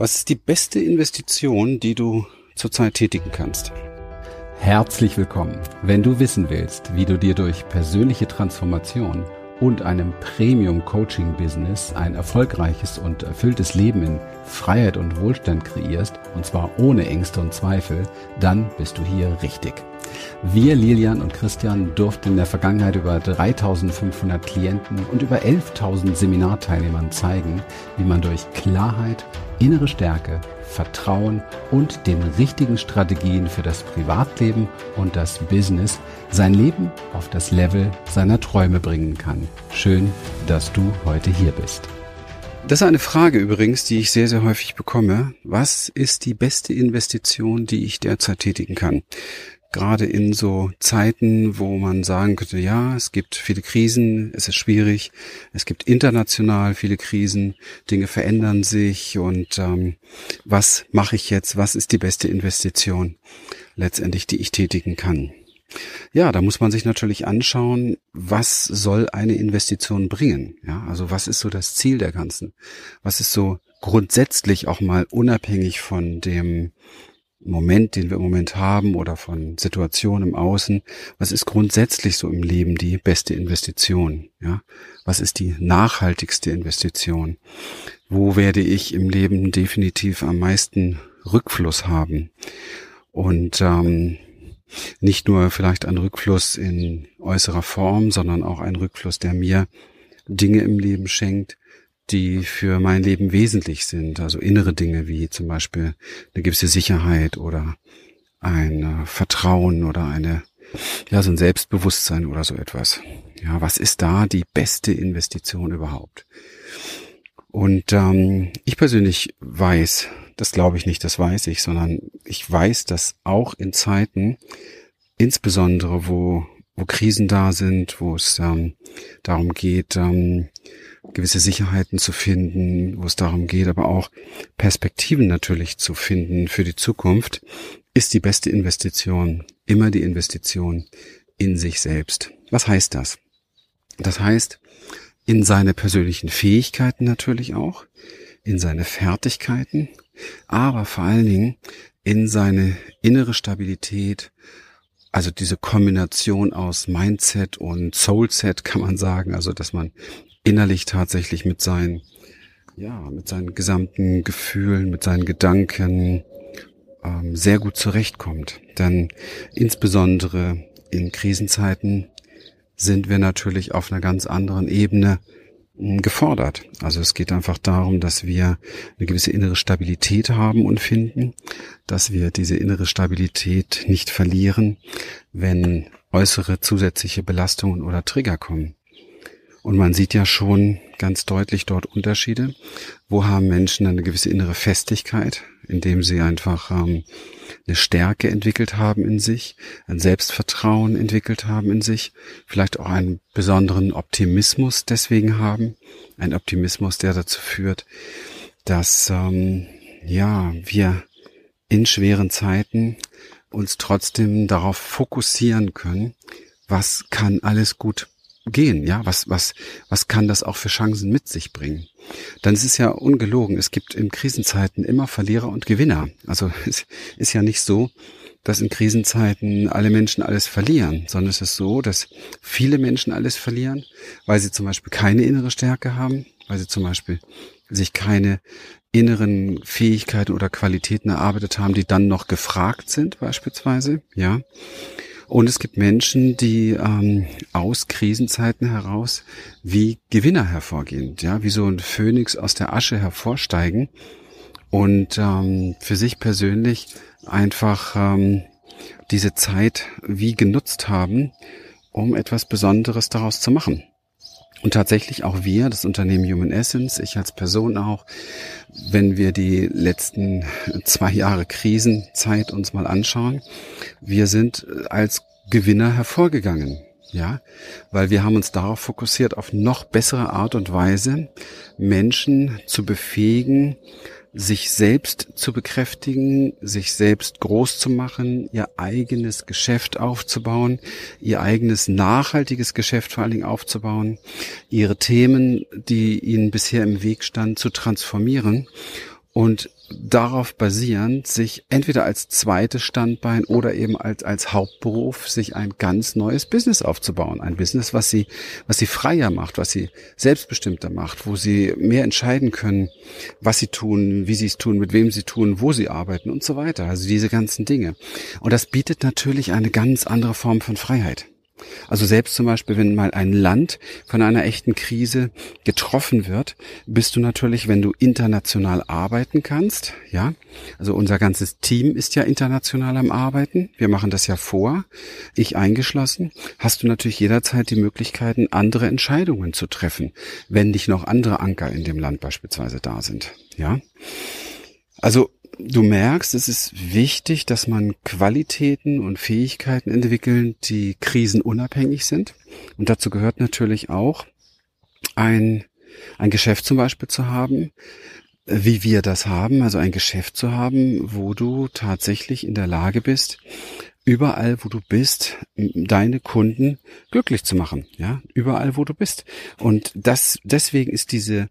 Was ist die beste Investition, die du zurzeit tätigen kannst? Herzlich willkommen. Wenn du wissen willst, wie du dir durch persönliche Transformation und einem Premium-Coaching-Business ein erfolgreiches und erfülltes Leben in Freiheit und Wohlstand kreierst, und zwar ohne Ängste und Zweifel, dann bist du hier richtig. Wir, Lilian und Christian, durften in der Vergangenheit über 3500 Klienten und über 11.000 Seminarteilnehmern zeigen, wie man durch Klarheit, innere Stärke, Vertrauen und den richtigen Strategien für das Privatleben und das Business sein Leben auf das Level seiner Träume bringen kann. Schön, dass du heute hier bist. Das ist eine Frage übrigens, die ich sehr, sehr häufig bekomme. Was ist die beste Investition, die ich derzeit tätigen kann? Gerade in so Zeiten, wo man sagen könnte, ja, es gibt viele Krisen, es ist schwierig, es gibt international viele Krisen, Dinge verändern sich und ähm, was mache ich jetzt, was ist die beste Investition letztendlich, die ich tätigen kann? Ja, da muss man sich natürlich anschauen, was soll eine Investition bringen? Ja, also was ist so das Ziel der ganzen? Was ist so grundsätzlich auch mal unabhängig von dem Moment, den wir im Moment haben oder von Situationen im Außen, was ist grundsätzlich so im Leben die beste Investition? Ja, was ist die nachhaltigste Investition? Wo werde ich im Leben definitiv am meisten Rückfluss haben? Und ähm, nicht nur vielleicht ein Rückfluss in äußerer Form, sondern auch ein Rückfluss, der mir Dinge im Leben schenkt, die für mein Leben wesentlich sind. Also innere Dinge wie zum Beispiel eine gewisse Sicherheit oder ein äh, Vertrauen oder eine, ja, so ein Selbstbewusstsein oder so etwas. Ja, was ist da die beste Investition überhaupt? Und ähm, ich persönlich weiß, das glaube ich nicht, das weiß ich, sondern ich weiß, dass auch in Zeiten, insbesondere wo, wo Krisen da sind, wo es ähm, darum geht, ähm, gewisse Sicherheiten zu finden, wo es darum geht, aber auch Perspektiven natürlich zu finden für die Zukunft, ist die beste Investition immer die Investition in sich selbst. Was heißt das? Das heißt, in seine persönlichen Fähigkeiten natürlich auch, in seine Fertigkeiten, aber vor allen Dingen in seine innere Stabilität, also diese Kombination aus Mindset und Soulset kann man sagen, also dass man innerlich tatsächlich mit seinen, ja, mit seinen gesamten Gefühlen, mit seinen Gedanken ähm, sehr gut zurechtkommt. Denn insbesondere in Krisenzeiten sind wir natürlich auf einer ganz anderen Ebene hm, gefordert. Also es geht einfach darum, dass wir eine gewisse innere Stabilität haben und finden, dass wir diese innere Stabilität nicht verlieren, wenn äußere zusätzliche Belastungen oder Trigger kommen. Und man sieht ja schon ganz deutlich dort Unterschiede. Wo haben Menschen eine gewisse innere Festigkeit, indem sie einfach ähm, eine Stärke entwickelt haben in sich, ein Selbstvertrauen entwickelt haben in sich, vielleicht auch einen besonderen Optimismus deswegen haben, ein Optimismus, der dazu führt, dass ähm, ja wir in schweren Zeiten uns trotzdem darauf fokussieren können, was kann alles gut gehen, ja, was, was, was kann das auch für Chancen mit sich bringen? Dann ist es ja ungelogen, es gibt in Krisenzeiten immer Verlierer und Gewinner. Also es ist ja nicht so, dass in Krisenzeiten alle Menschen alles verlieren, sondern es ist so, dass viele Menschen alles verlieren, weil sie zum Beispiel keine innere Stärke haben, weil sie zum Beispiel sich keine inneren Fähigkeiten oder Qualitäten erarbeitet haben, die dann noch gefragt sind, beispielsweise, ja. Und es gibt Menschen, die ähm, aus Krisenzeiten heraus wie Gewinner hervorgehen, ja, wie so ein Phönix aus der Asche hervorsteigen und ähm, für sich persönlich einfach ähm, diese Zeit wie genutzt haben, um etwas Besonderes daraus zu machen. Und tatsächlich auch wir, das Unternehmen Human Essence, ich als Person auch, wenn wir die letzten zwei Jahre Krisenzeit uns mal anschauen, wir sind als Gewinner hervorgegangen. Ja, weil wir haben uns darauf fokussiert, auf noch bessere Art und Weise Menschen zu befähigen, sich selbst zu bekräftigen, sich selbst groß zu machen, ihr eigenes Geschäft aufzubauen, ihr eigenes nachhaltiges Geschäft vor allen Dingen aufzubauen, ihre Themen, die ihnen bisher im Weg standen, zu transformieren und darauf basierend sich entweder als zweites Standbein oder eben als, als Hauptberuf sich ein ganz neues Business aufzubauen. Ein Business, was sie, was sie freier macht, was sie selbstbestimmter macht, wo sie mehr entscheiden können, was sie tun, wie sie es tun, mit wem sie tun, wo sie arbeiten und so weiter. Also diese ganzen Dinge. Und das bietet natürlich eine ganz andere Form von Freiheit. Also selbst zum Beispiel, wenn mal ein Land von einer echten Krise getroffen wird, bist du natürlich, wenn du international arbeiten kannst, ja, also unser ganzes Team ist ja international am Arbeiten, wir machen das ja vor, ich eingeschlossen, hast du natürlich jederzeit die Möglichkeiten, andere Entscheidungen zu treffen, wenn nicht noch andere Anker in dem Land beispielsweise da sind, ja. Also du merkst, es ist wichtig, dass man Qualitäten und Fähigkeiten entwickeln, die krisenunabhängig sind. Und dazu gehört natürlich auch ein, ein Geschäft zum Beispiel zu haben, wie wir das haben, also ein Geschäft zu haben, wo du tatsächlich in der Lage bist, überall, wo du bist, deine Kunden glücklich zu machen, ja, überall, wo du bist. Und das, deswegen ist diese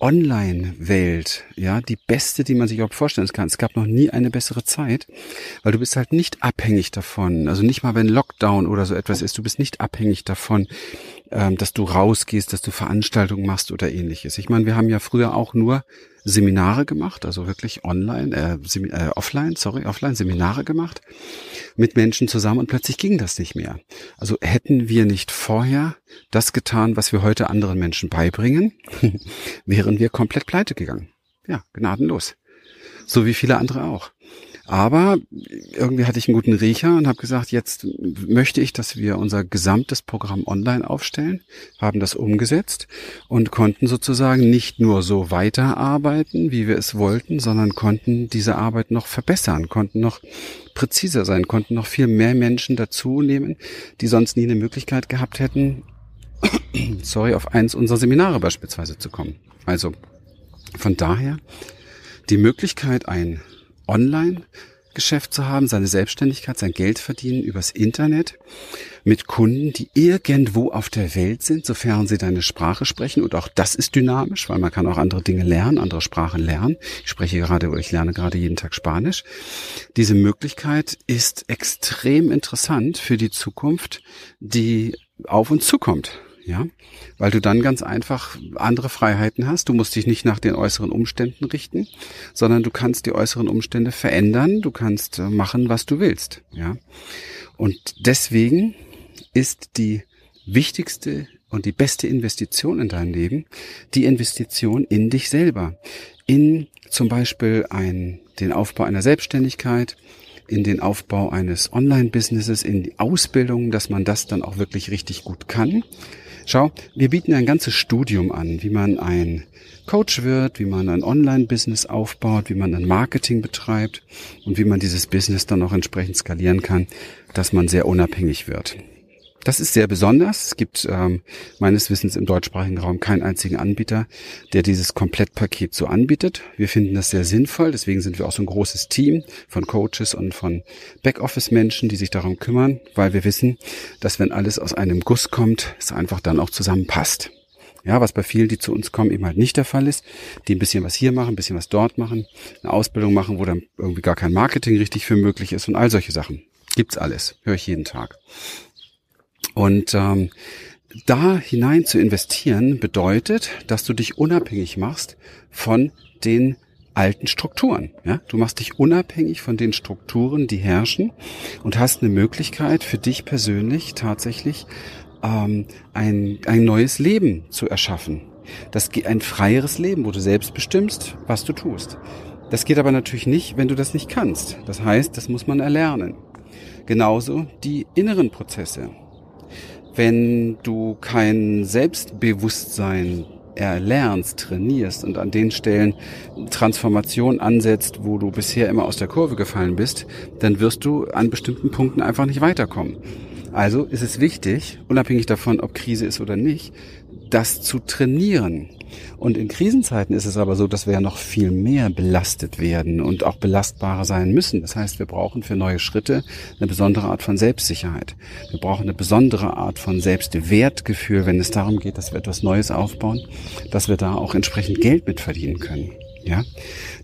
Online-Welt, ja, die beste, die man sich überhaupt vorstellen kann. Es gab noch nie eine bessere Zeit, weil du bist halt nicht abhängig davon. Also nicht mal, wenn Lockdown oder so etwas ist, du bist nicht abhängig davon, ähm, dass du rausgehst, dass du Veranstaltungen machst oder ähnliches. Ich meine, wir haben ja früher auch nur Seminare gemacht, also wirklich online, äh, äh, offline, sorry, offline Seminare gemacht mit Menschen zusammen und plötzlich ging das nicht mehr. Also hätten wir nicht vorher das getan, was wir heute anderen Menschen beibringen, wären wir komplett pleite gegangen. Ja, gnadenlos. So wie viele andere auch. Aber irgendwie hatte ich einen guten Riecher und habe gesagt, jetzt möchte ich, dass wir unser gesamtes Programm online aufstellen, haben das umgesetzt und konnten sozusagen nicht nur so weiterarbeiten, wie wir es wollten, sondern konnten diese Arbeit noch verbessern, konnten noch präziser sein, konnten noch viel mehr Menschen dazu nehmen, die sonst nie eine Möglichkeit gehabt hätten, sorry, auf eins unserer Seminare beispielsweise zu kommen. Also von daher die Möglichkeit, ein Online-Geschäft zu haben, seine Selbstständigkeit, sein Geld verdienen übers Internet mit Kunden, die irgendwo auf der Welt sind, sofern sie deine Sprache sprechen. Und auch das ist dynamisch, weil man kann auch andere Dinge lernen, andere Sprachen lernen. Ich spreche gerade oder ich lerne gerade jeden Tag Spanisch. Diese Möglichkeit ist extrem interessant für die Zukunft, die auf uns zukommt ja, weil du dann ganz einfach andere Freiheiten hast. Du musst dich nicht nach den äußeren Umständen richten, sondern du kannst die äußeren Umstände verändern. Du kannst äh, machen, was du willst, ja. Und deswegen ist die wichtigste und die beste Investition in dein Leben die Investition in dich selber, in zum Beispiel ein, den Aufbau einer Selbstständigkeit, in den Aufbau eines Online-Businesses, in die Ausbildung, dass man das dann auch wirklich richtig gut kann. Schau, wir bieten ein ganzes Studium an, wie man ein Coach wird, wie man ein Online-Business aufbaut, wie man ein Marketing betreibt und wie man dieses Business dann auch entsprechend skalieren kann, dass man sehr unabhängig wird. Das ist sehr besonders. Es gibt ähm, meines Wissens im deutschsprachigen Raum keinen einzigen Anbieter, der dieses Komplettpaket so anbietet. Wir finden das sehr sinnvoll. Deswegen sind wir auch so ein großes Team von Coaches und von Backoffice-Menschen, die sich darum kümmern, weil wir wissen, dass wenn alles aus einem Guss kommt, es einfach dann auch zusammenpasst. Ja, was bei vielen, die zu uns kommen, eben halt nicht der Fall ist, die ein bisschen was hier machen, ein bisschen was dort machen, eine Ausbildung machen, wo dann irgendwie gar kein Marketing richtig für möglich ist und all solche Sachen. Gibt's alles. Höre ich jeden Tag. Und ähm, da hinein zu investieren bedeutet, dass du dich unabhängig machst von den alten Strukturen. Ja? Du machst dich unabhängig von den Strukturen, die herrschen und hast eine Möglichkeit für dich persönlich tatsächlich ähm, ein, ein neues Leben zu erschaffen. Das geht ein freieres Leben, wo du selbst bestimmst, was du tust. Das geht aber natürlich nicht, wenn du das nicht kannst. Das heißt, das muss man erlernen. Genauso die inneren Prozesse wenn du kein Selbstbewusstsein erlernst, trainierst und an den Stellen Transformation ansetzt, wo du bisher immer aus der Kurve gefallen bist, dann wirst du an bestimmten Punkten einfach nicht weiterkommen. Also ist es wichtig, unabhängig davon, ob Krise ist oder nicht, das zu trainieren. Und in Krisenzeiten ist es aber so, dass wir ja noch viel mehr belastet werden und auch belastbarer sein müssen. Das heißt, wir brauchen für neue Schritte eine besondere Art von Selbstsicherheit. Wir brauchen eine besondere Art von Selbstwertgefühl, wenn es darum geht, dass wir etwas Neues aufbauen, dass wir da auch entsprechend Geld mit verdienen können. Ja,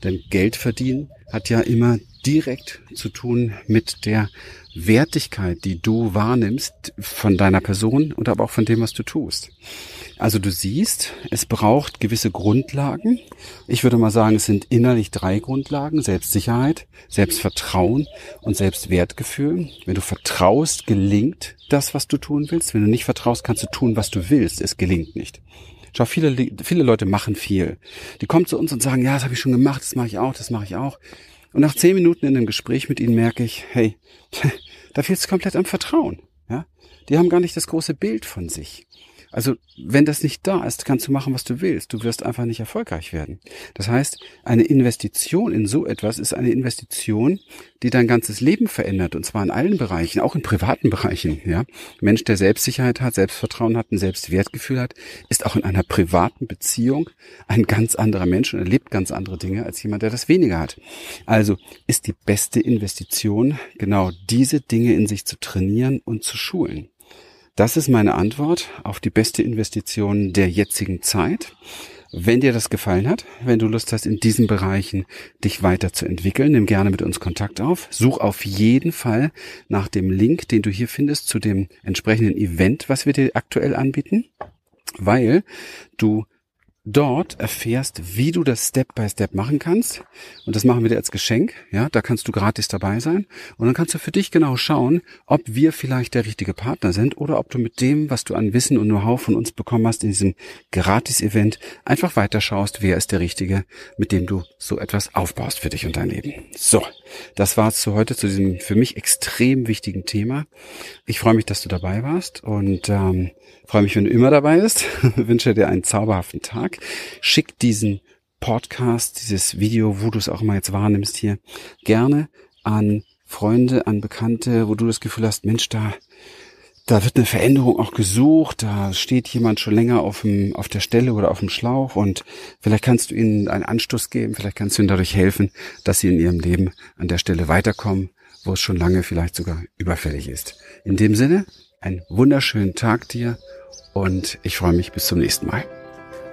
denn Geld verdienen hat ja immer direkt zu tun mit der Wertigkeit, die du wahrnimmst von deiner Person und aber auch von dem, was du tust. Also du siehst, es braucht gewisse Grundlagen. Ich würde mal sagen, es sind innerlich drei Grundlagen. Selbstsicherheit, Selbstvertrauen und Selbstwertgefühl. Wenn du vertraust, gelingt das, was du tun willst. Wenn du nicht vertraust, kannst du tun, was du willst. Es gelingt nicht. Schau, viele, viele Leute machen viel. Die kommen zu uns und sagen, ja, das habe ich schon gemacht, das mache ich auch, das mache ich auch. Und nach zehn Minuten in einem Gespräch mit ihnen merke ich, hey, da fehlt es komplett am Vertrauen. Ja? Die haben gar nicht das große Bild von sich. Also wenn das nicht da ist, kannst du machen, was du willst. Du wirst einfach nicht erfolgreich werden. Das heißt, eine Investition in so etwas ist eine Investition, die dein ganzes Leben verändert. Und zwar in allen Bereichen, auch in privaten Bereichen. Ja, Mensch, der Selbstsicherheit hat, Selbstvertrauen hat, ein Selbstwertgefühl hat, ist auch in einer privaten Beziehung ein ganz anderer Mensch und erlebt ganz andere Dinge als jemand, der das weniger hat. Also ist die beste Investition genau diese Dinge in sich zu trainieren und zu schulen. Das ist meine Antwort auf die beste Investition der jetzigen Zeit. Wenn dir das gefallen hat, wenn du Lust hast, in diesen Bereichen dich weiterzuentwickeln, nimm gerne mit uns Kontakt auf. Such auf jeden Fall nach dem Link, den du hier findest, zu dem entsprechenden Event, was wir dir aktuell anbieten, weil du dort erfährst, wie du das Step by Step machen kannst. Und das machen wir dir als Geschenk. Ja, da kannst du gratis dabei sein. Und dann kannst du für dich genau schauen, ob wir vielleicht der richtige Partner sind oder ob du mit dem, was du an Wissen und Know-how von uns bekommen hast in diesem Gratis-Event, einfach weiterschaust, wer ist der Richtige, mit dem du so etwas aufbaust für dich und dein Leben. So, das war's zu heute zu diesem für mich extrem wichtigen Thema. Ich freue mich, dass du dabei warst und ähm, freue mich, wenn du immer dabei bist. wünsche dir einen zauberhaften Tag. Schick diesen Podcast, dieses Video, wo du es auch immer jetzt wahrnimmst hier, gerne an Freunde, an Bekannte, wo du das Gefühl hast, Mensch, da, da wird eine Veränderung auch gesucht, da steht jemand schon länger auf, dem, auf der Stelle oder auf dem Schlauch und vielleicht kannst du ihnen einen Anstoß geben, vielleicht kannst du ihnen dadurch helfen, dass sie in ihrem Leben an der Stelle weiterkommen, wo es schon lange vielleicht sogar überfällig ist. In dem Sinne, einen wunderschönen Tag dir und ich freue mich bis zum nächsten Mal.